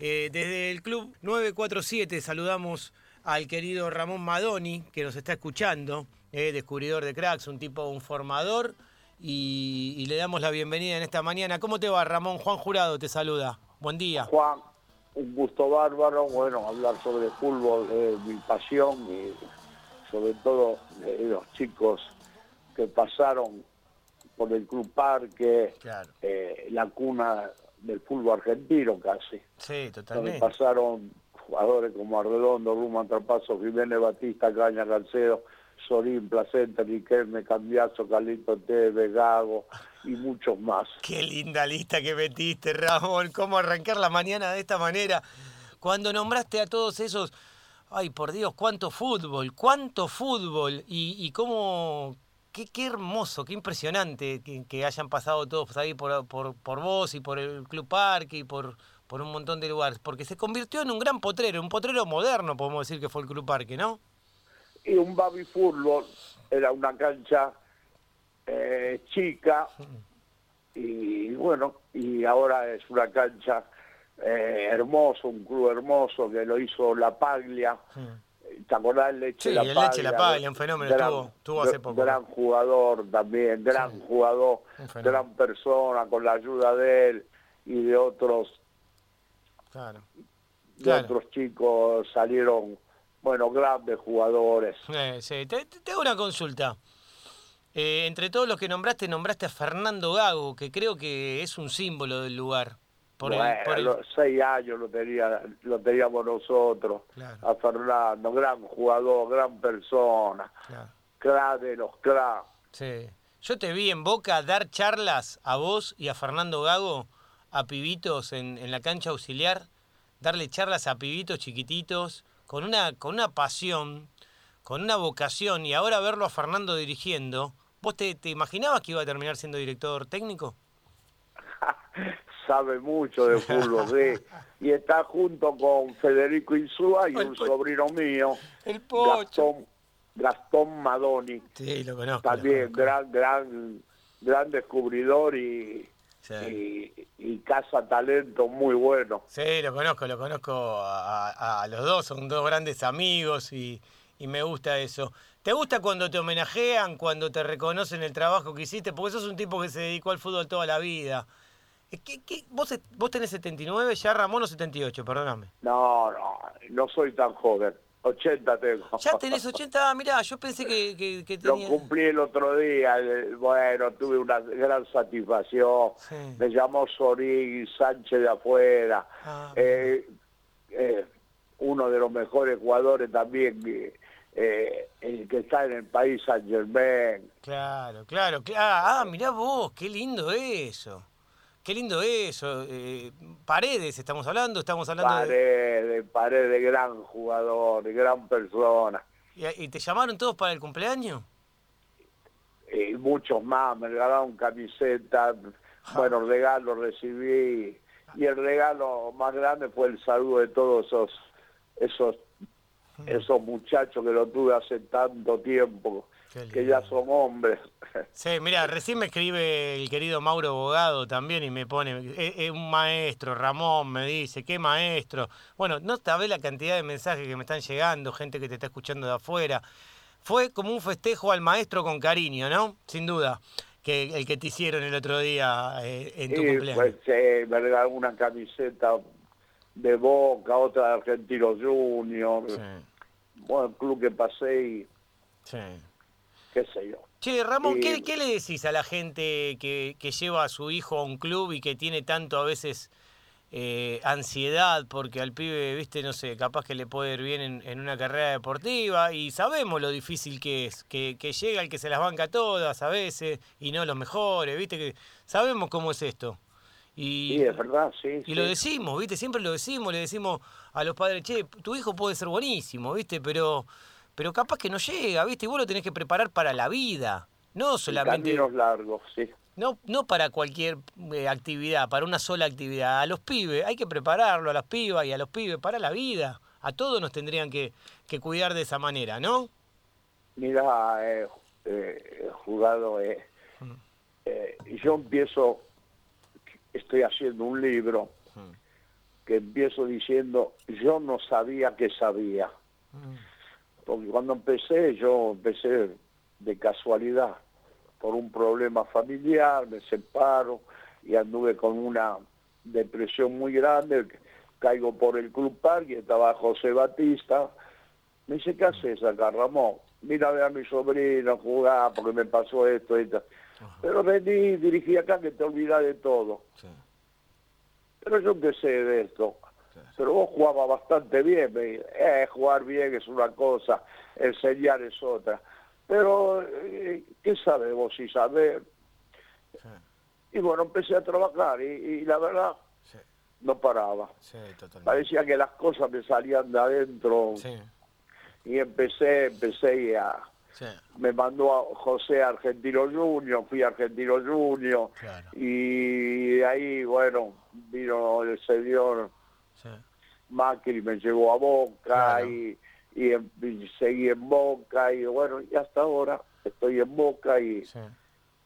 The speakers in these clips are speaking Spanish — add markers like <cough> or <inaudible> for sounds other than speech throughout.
Eh, desde el Club 947 saludamos al querido Ramón Madoni, que nos está escuchando, eh, descubridor de cracks, un tipo, un formador, y, y le damos la bienvenida en esta mañana. ¿Cómo te va, Ramón? Juan Jurado te saluda. Buen día. Juan, un gusto bárbaro, bueno, hablar sobre fútbol es mi pasión y sobre todo los chicos que pasaron por el Club Parque, Claro. eh, la cuna del fútbol argentino casi, Sí, donde totalmente. pasaron jugadores como Arredondo, Ruma, Trapazo, Jiménez Batista, Caña, Calcedo, Sorín, Placenta, Riquelme, Cambiazo, Carlito Tevez, Gago y muchos más. Qué linda lista que metiste, Ramón. ¿Cómo arrancar la mañana de esta manera? Cuando nombraste a todos esos, ay, por Dios, cuánto fútbol, cuánto fútbol. Y, y cómo, qué, qué hermoso, qué impresionante que, que hayan pasado todos ahí por, por, por vos y por el Club Parque y por, por un montón de lugares. Porque se convirtió en un gran potrero, un potrero moderno, podemos decir que fue el Club Parque, ¿no? y un baby fútbol era una cancha eh, chica y bueno y ahora es una cancha eh, hermoso un club hermoso que lo hizo la Paglia ¿te acordás el Leche Sí, La el Paglia? Leche La Paglia, un fenómeno, estuvo- estuvo hace poco. gran jugador también gran Sí, jugador gran persona con la ayuda de él y de otros Claro. de Claro. otros chicos salieron bueno grandes jugadores Eh, sí. Te, te- te hago una consulta. Eh, entre todos los que nombraste, nombraste a Fernando Gago, que creo que es un símbolo del lugar. Por el- Bueno, por el- a los seis años lo, tenía, lo teníamos nosotros, Claro. a Fernando, gran jugador, gran persona, Claro, crack de los crack. sí. Yo te vi en Boca dar charlas a vos y a Fernando Gago, a pibitos en, en la cancha auxiliar, darle charlas a pibitos chiquititos, con una, con una pasión, con una vocación, y ahora verlo a Fernando dirigiendo, ¿vos te, te imaginabas que iba a terminar siendo director técnico? <laughs> Sabe mucho de fútbol, sí. Y está junto con Federico Insúa y El un sobrino mío, El. Gastón, Gastón Madoni. Sí, lo conozco. lo También conozco. gran, gran, gran descubridor y, Sí. y, y caza talento muy bueno. Sí, lo conozco, lo conozco a los dos, son dos grandes amigos y, y me gusta eso. ¿Te gusta cuando te homenajean, cuando te reconocen el trabajo que hiciste? Porque sos un tipo que se dedicó al fútbol toda la vida. ¿Qué, qué- vos, vos tenés 79, ya Ramón o 78, perdóname. No, no, no soy tan joven. 80 tengo. Ya tenés 80, ah, mirá, yo pensé que, que, que Lo cumplí el otro día, eh, bueno, tuve una gran satisfacción. Sí. Me llamó Sorín Sánchez de afuera, Ah. eh, eh, uno de los mejores jugadores también, eh, el que está en el país, San Germain. Claro, claro, claro. Ah, mirá vos, qué lindo eso. Qué lindo eso. Eh, paredes, estamos hablando, estamos hablando de... Paredes, Paredes, gran jugador, gran persona. ¿Y, y te llamaron todos para el cumpleaños? y muchos más, me regalaron camisetas, bueno, regalos recibí, y el regalo más grande fue el saludo de todos esos, esos, esos muchachos que lo tuve hace tanto tiempo, que ya son hombres. <laughs> Sí, mira, recién me escribe el querido Mauro Bogado también y me pone, es, es un maestro, Ramón me dice, qué maestro. Bueno, no sabés la cantidad de mensajes que me están llegando, gente que te está escuchando de afuera. Fue como un festejo al maestro con cariño, ¿no? Sin duda, que el que te hicieron el otro día eh, en tu y cumpleaños. pues eh, me una camiseta de Boca, otra de Argentinos Juniors, Sí, bueno, club que pasé y sí. Qué sé yo. Che, Ramón, Y- ¿qué, qué le decís a la gente que, que lleva a su hijo a un club y que tiene tanto a veces eh, ansiedad porque al pibe, viste, no sé, capaz que le puede ir bien en, en una carrera deportiva y sabemos lo difícil que es, que, que llega el que se las banca todas a veces y no los mejores, viste, que sabemos cómo es esto. Y, Sí, es verdad, sí. y lo decimos, ¿viste? Siempre lo decimos, le decimos a los padres, che, tu hijo puede ser buenísimo, ¿viste? Pero, pero capaz que no llega, ¿viste? Y vos lo tenés que preparar para la vida. No solamente, Caminos largos, sí. no, no para cualquier eh, actividad, para una sola actividad. A los pibes, hay que prepararlo, a las pibas y a los pibes para la vida. A todos nos tendrían que, que cuidar de esa manera, ¿no? Mira, eh, eh, he jugado, eh, Mm. eh, yo empiezo, estoy haciendo un libro que empiezo diciendo, yo no sabía que sabía. Mm. Porque cuando empecé, yo empecé de casualidad, por un problema familiar, me separo y anduve con una depresión muy grande, caigo por el Club Parque, estaba José Batista, me dice, ¿qué haces acá, Ramón? Mira a ver a mi sobrino jugar porque me pasó esto, esto. Pero vení, dirigí acá que te olvidas de todo. Sí. Pero yo sé de esto. Pero vos jugabas bastante bien. Me eh, jugar bien es una cosa, enseñar es otra. Pero, eh, ¿qué sabes vos si? Sí. Y bueno, empecé a trabajar y, y la verdad Sí. no paraba. Sí. Parecía que las cosas me salían de adentro y empecé, empecé a... Me mandó a José Argentino Junior, fui a Argentino Junior Claro. y de ahí, bueno, vino el señor Sí. Macri me llevó a Boca Claro. y, y, en- y seguí en Boca y bueno, y hasta ahora estoy en Boca y Sí.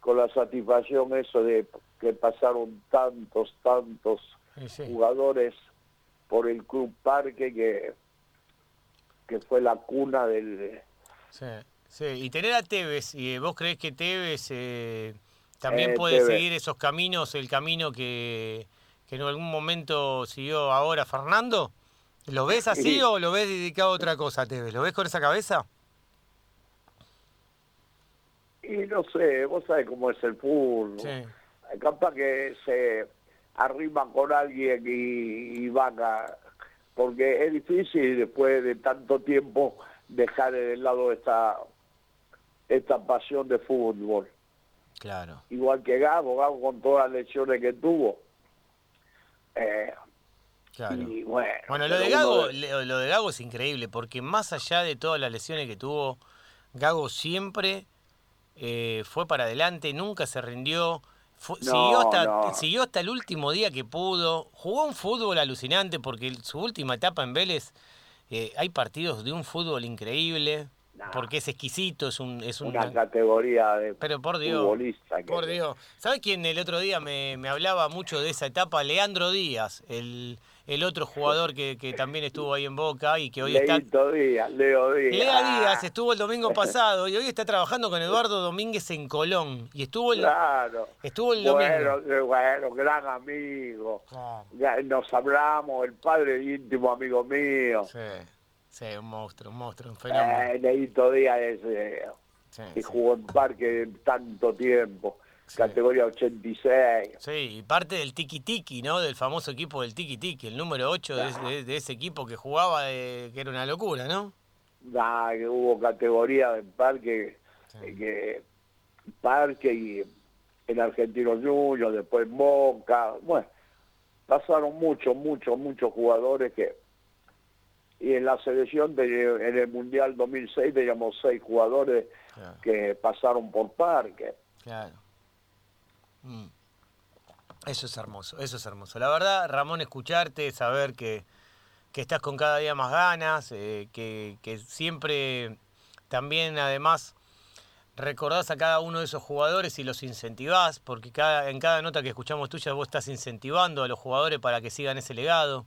con la satisfacción eso de que pasaron tantos, tantos Sí, jugadores por el Club Parque que, que fue la cuna del... Sí, sí. Y tener a Tevez, ¿y vos crees que Tevez eh, también Eh, puede Tevez. seguir esos caminos, el camino que, que en algún momento siguió ahora Fernando? ¿Lo ves así Sí. o lo ves dedicado a otra cosa, Tevez? ¿Lo ves con esa cabeza? Y no sé, vos sabés cómo es el fútbol. Sí, capaz que se arrima con alguien y, y van a... Porque es difícil después de tanto tiempo dejar de lado esta, esta pasión de fútbol. claro. Igual que Gago, Gago con todas las lesiones que tuvo. Eh, Claro. y bueno, Bueno, lo de Gago, lo de Gago es increíble, porque más allá de todas las lesiones que tuvo, Gago siempre eh, fue para adelante, nunca se rindió, No, siguió, hasta, no. siguió hasta el último día que pudo, jugó un fútbol alucinante, porque su última etapa en Vélez, eh, hay partidos de un fútbol increíble, Nah. porque es exquisito, es un... Es una una- categoría de pero por Dios, futbolista. que- por Dios. ¿Sabes quién el otro día me, me hablaba mucho de esa etapa? Leandro Díaz, el, el otro jugador que, que también estuvo ahí en Boca y que hoy está... Leito Díaz, Leo Díaz. Lea Díaz Ah, estuvo el domingo <laughs> pasado y hoy está trabajando con Eduardo Domínguez en Colón. Y estuvo el, Claro. estuvo el domingo. bueno, gran amigo. Ya Nos hablamos, el padre íntimo amigo mío. Sí, sí, un monstruo, un monstruo, un fenómeno. Eh, Leito Díaz es, eh, Sí, que sí. jugó en parque tanto tiempo, Sí. categoría 86. Sí, y parte del tiki tiki, ¿no? Del famoso equipo del tiki tiki, el número 8 de, ese- de- de ese equipo que jugaba, eh, que era una locura, ¿no? Ah, que hubo categoría en parque, eh, que parque y en Argentino Junior, después Boca. Bueno, pasaron muchos, muchos, muchos jugadores que... Y en la selección, de- en el Mundial 2006, teníamos seis jugadores Claro. que pasaron por parque. Claro. Mm. Eso es hermoso, eso es hermoso. La verdad, Ramón, escucharte, saber que, que estás con cada día más ganas, eh, que, que siempre también además recordás a cada uno de esos jugadores y los incentivás, porque cada, en cada nota que escuchamos tuya vos estás incentivando a los jugadores para que sigan ese legado.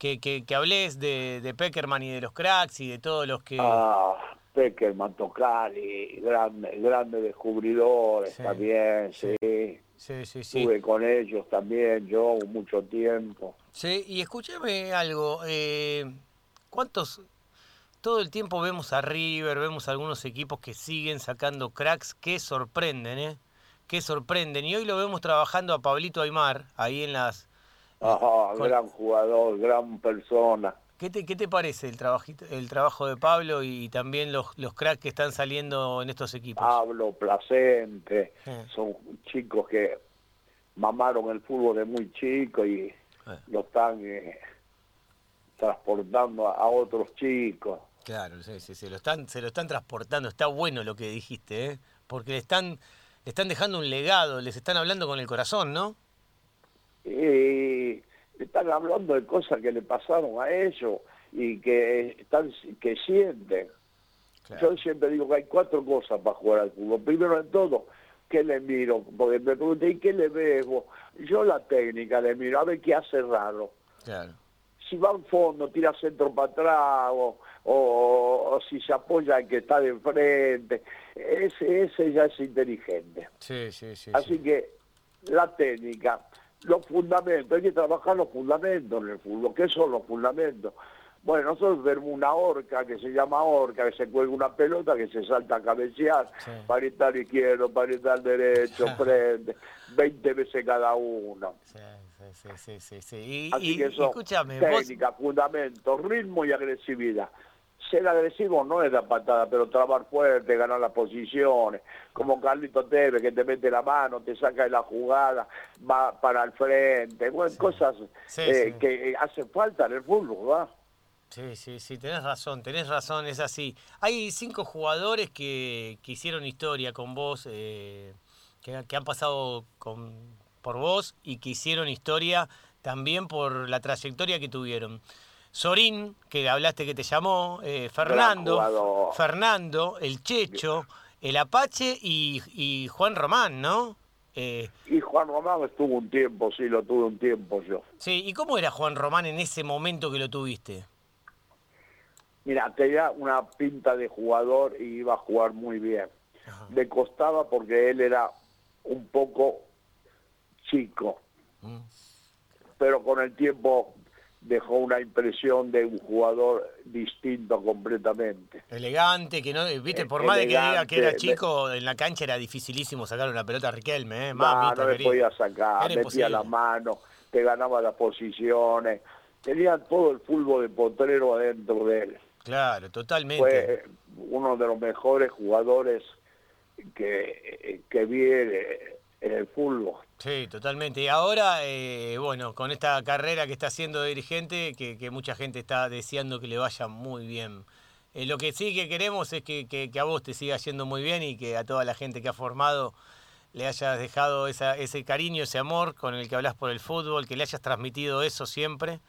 Que, que, que hables de, de Peckerman y de los cracks y de todos los que... Ah, Peckerman, Tocali, grande, grande descubridores Sí, también, sí. sí. Sí, sí, sí. Estuve con ellos también, yo, mucho tiempo. Sí, y escúchame algo. eh, ¿Cuántos? Todo el tiempo vemos a River, vemos algunos equipos que siguen sacando cracks que sorprenden, ¿eh? Que sorprenden. Y hoy lo vemos trabajando a Pablito Aymar, ahí en las... Ajá, con- gran jugador, gran persona. ¿Qué te, qué te parece el, trabajito, el trabajo de Pablo y también los, los cracks que están saliendo en estos equipos? Pablo, Placente, son chicos que mamaron el fútbol de muy chico y Eh, lo están eh, transportando a, a otros chicos. claro, sí, sí, sí, lo están, se lo están transportando. Está bueno lo que dijiste, ¿eh? Porque le están, le están dejando un legado, les están hablando con el corazón, ¿no? Y están hablando de cosas que le pasaron a ellos y que están que sienten. Yo siempre digo que hay cuatro cosas para jugar al fútbol. Primero de todo, ¿qué le miro? Porque me pregunté, ¿y qué le ves vos? Yo la técnica le miro, a ver qué hace raro. Claro. Si va al fondo, tira centro para atrás, o, o- o si se apoya al que está de enfrente, ese, ese ya es inteligente. Sí, sí, sí. Así sí. que la técnica, los fundamentos, hay que trabajar los fundamentos en el fútbol. ¿Qué son los fundamentos? Bueno, nosotros tenemos una horca que se llama horca, que se cuelga una pelota, que se salta a cabecear, Sí. parital izquierdo, parital derecho, <laughs> frente, 20 veces cada uno. Sí, sí, sí, sí, sí. Y, Así y- que y son escúchame, vos... técnica, fundamentos, ritmo y agresividad. Ser agresivo no es la patada, pero trabar fuerte, ganar las posiciones, como Carlito Tevez, que te mete la mano, te saca de la jugada, va para el frente, bueno, cosas Sí, eh, sí. que hacen falta en el fútbol, ¿va? Sí, sí, sí, tenés razón, tenés razón, es así. Hay cinco jugadores que, que hicieron historia con vos, eh, que, que han pasado con, por vos y que hicieron historia también por la trayectoria que tuvieron. Sorín, que hablaste que te llamó, eh, Fernando. Fernando, el Checho, el Apache y, y Juan Román, ¿no? Eh, Y Juan Román estuvo un tiempo, sí, lo tuve un tiempo yo. sí, ¿y cómo era Juan Román en ese momento que lo tuviste? Mira, tenía una pinta de jugador y iba a jugar muy bien. Ajá. Le costaba porque él era un poco chico, Mm. pero con el tiempo dejó una impresión de un jugador distinto completamente. Elegante, que no, viste, Eh, por más de que diga que era chico, en la cancha era dificilísimo sacar una pelota a Riquelme, ¿eh? No, Mamita no le querida. podía sacar, metía imposible. la mano, te ganaba las posiciones, tenía todo el fútbol de potrero adentro de él. Claro, totalmente. Fue uno de los mejores jugadores que, que vi en el fútbol. Sí, totalmente. Y ahora, eh, bueno, con esta carrera que está haciendo de dirigente, que, que mucha gente está deseando que le vaya muy bien. Eh, lo que sí que queremos es que, que- que a vos te siga yendo muy bien y que a toda la gente que ha formado le hayas dejado esa- ese cariño, ese amor con el que hablas por el fútbol, que le hayas transmitido eso siempre.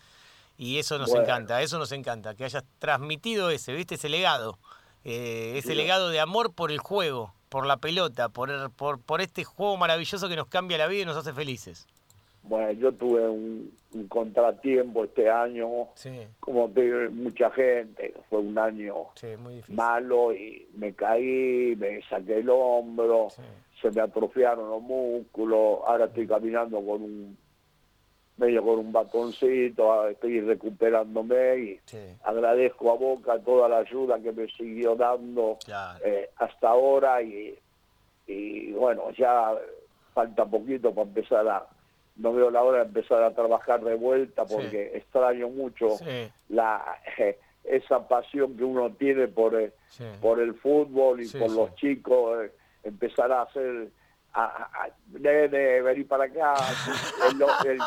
Y eso nos Bueno. encanta, eso nos encanta, que hayas transmitido ese, ¿viste? Ese legado. eh, ese Sí. legado de amor por el juego, por la pelota, por, el- por, por este juego maravilloso que nos cambia la vida y nos hace felices. Bueno, yo tuve un, un contratiempo este año, Sí, como tuve mucha gente, fue un año sí, muy difícil. malo y me caí, me saqué el hombro, Sí. se me atrofiaron los músculos, ahora estoy caminando con un medio con un batoncito, estoy recuperándome y Sí, agradezco a Boca toda la ayuda que me siguió dando claro. eh, hasta ahora y, y bueno, ya falta poquito para empezar a, no veo la hora de empezar a trabajar de vuelta Sí. porque extraño mucho Sí, la esa pasión que uno tiene por el, sí. por el fútbol y por los chicos, eh, empezar a hacer, a, a- a- nene, vení para acá, <laughs> el, el,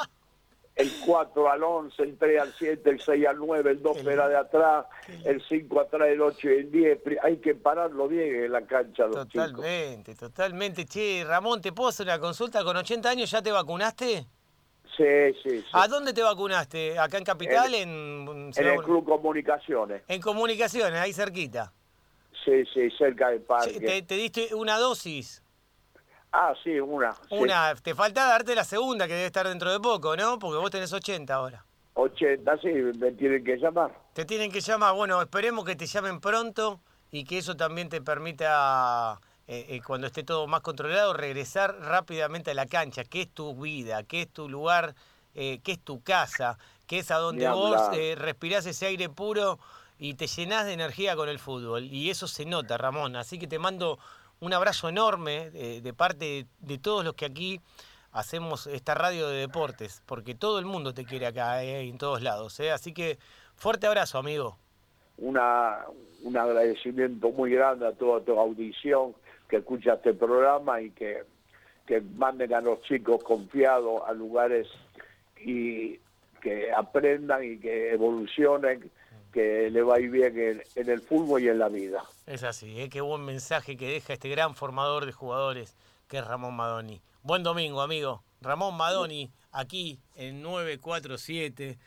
el 4 al 11, el 3 al 7, el 6 al 9, el 2 Qué era de atrás, el 5 atrás, el 8 y el 10, Pri- hay que pararlo bien en la cancha los chicos. Totalmente, totalmente. Che, Ramón, ¿te puedo hacer una consulta? ¿Con 80 años ya te vacunaste? Sí, sí, sí. ¿A dónde te vacunaste? ¿Acá en Capital? ¿En, en Ciudad el Club Comunicaciones, en Comunicaciones, ahí cerquita. sí, sí, cerca del parque. ¿Te, te diste una dosis? Ah, sí, una. sí. Una, te falta darte la segunda que debe estar dentro de poco, ¿no? Porque vos tenés 80 ahora. 80, sí, me tienen que llamar. Te tienen que llamar, bueno, esperemos que te llamen pronto y que eso también te permita, eh, eh, cuando esté todo más controlado, regresar rápidamente a la cancha, que es tu vida, que es tu lugar, eh, que es tu casa, que es a donde vos eh, respirás ese aire puro y te llenás de energía con el fútbol. Y eso se nota, Ramón. Así que te mando un abrazo enorme eh, de parte de todos los que aquí hacemos esta radio de deportes, porque todo el mundo te quiere acá, eh, en todos lados. eh. Así que fuerte abrazo, amigo. Una, un agradecimiento muy grande a toda tu audición que escucha este programa y que, que manden a los chicos confiados a lugares y que aprendan y que evolucionen, que le va a ir bien en, el fútbol y en la vida. Es así, ¿eh? qué buen mensaje que deja este gran formador de jugadores que es Ramón Madoni. Buen domingo, amigo. Ramón Madoni, aquí en 947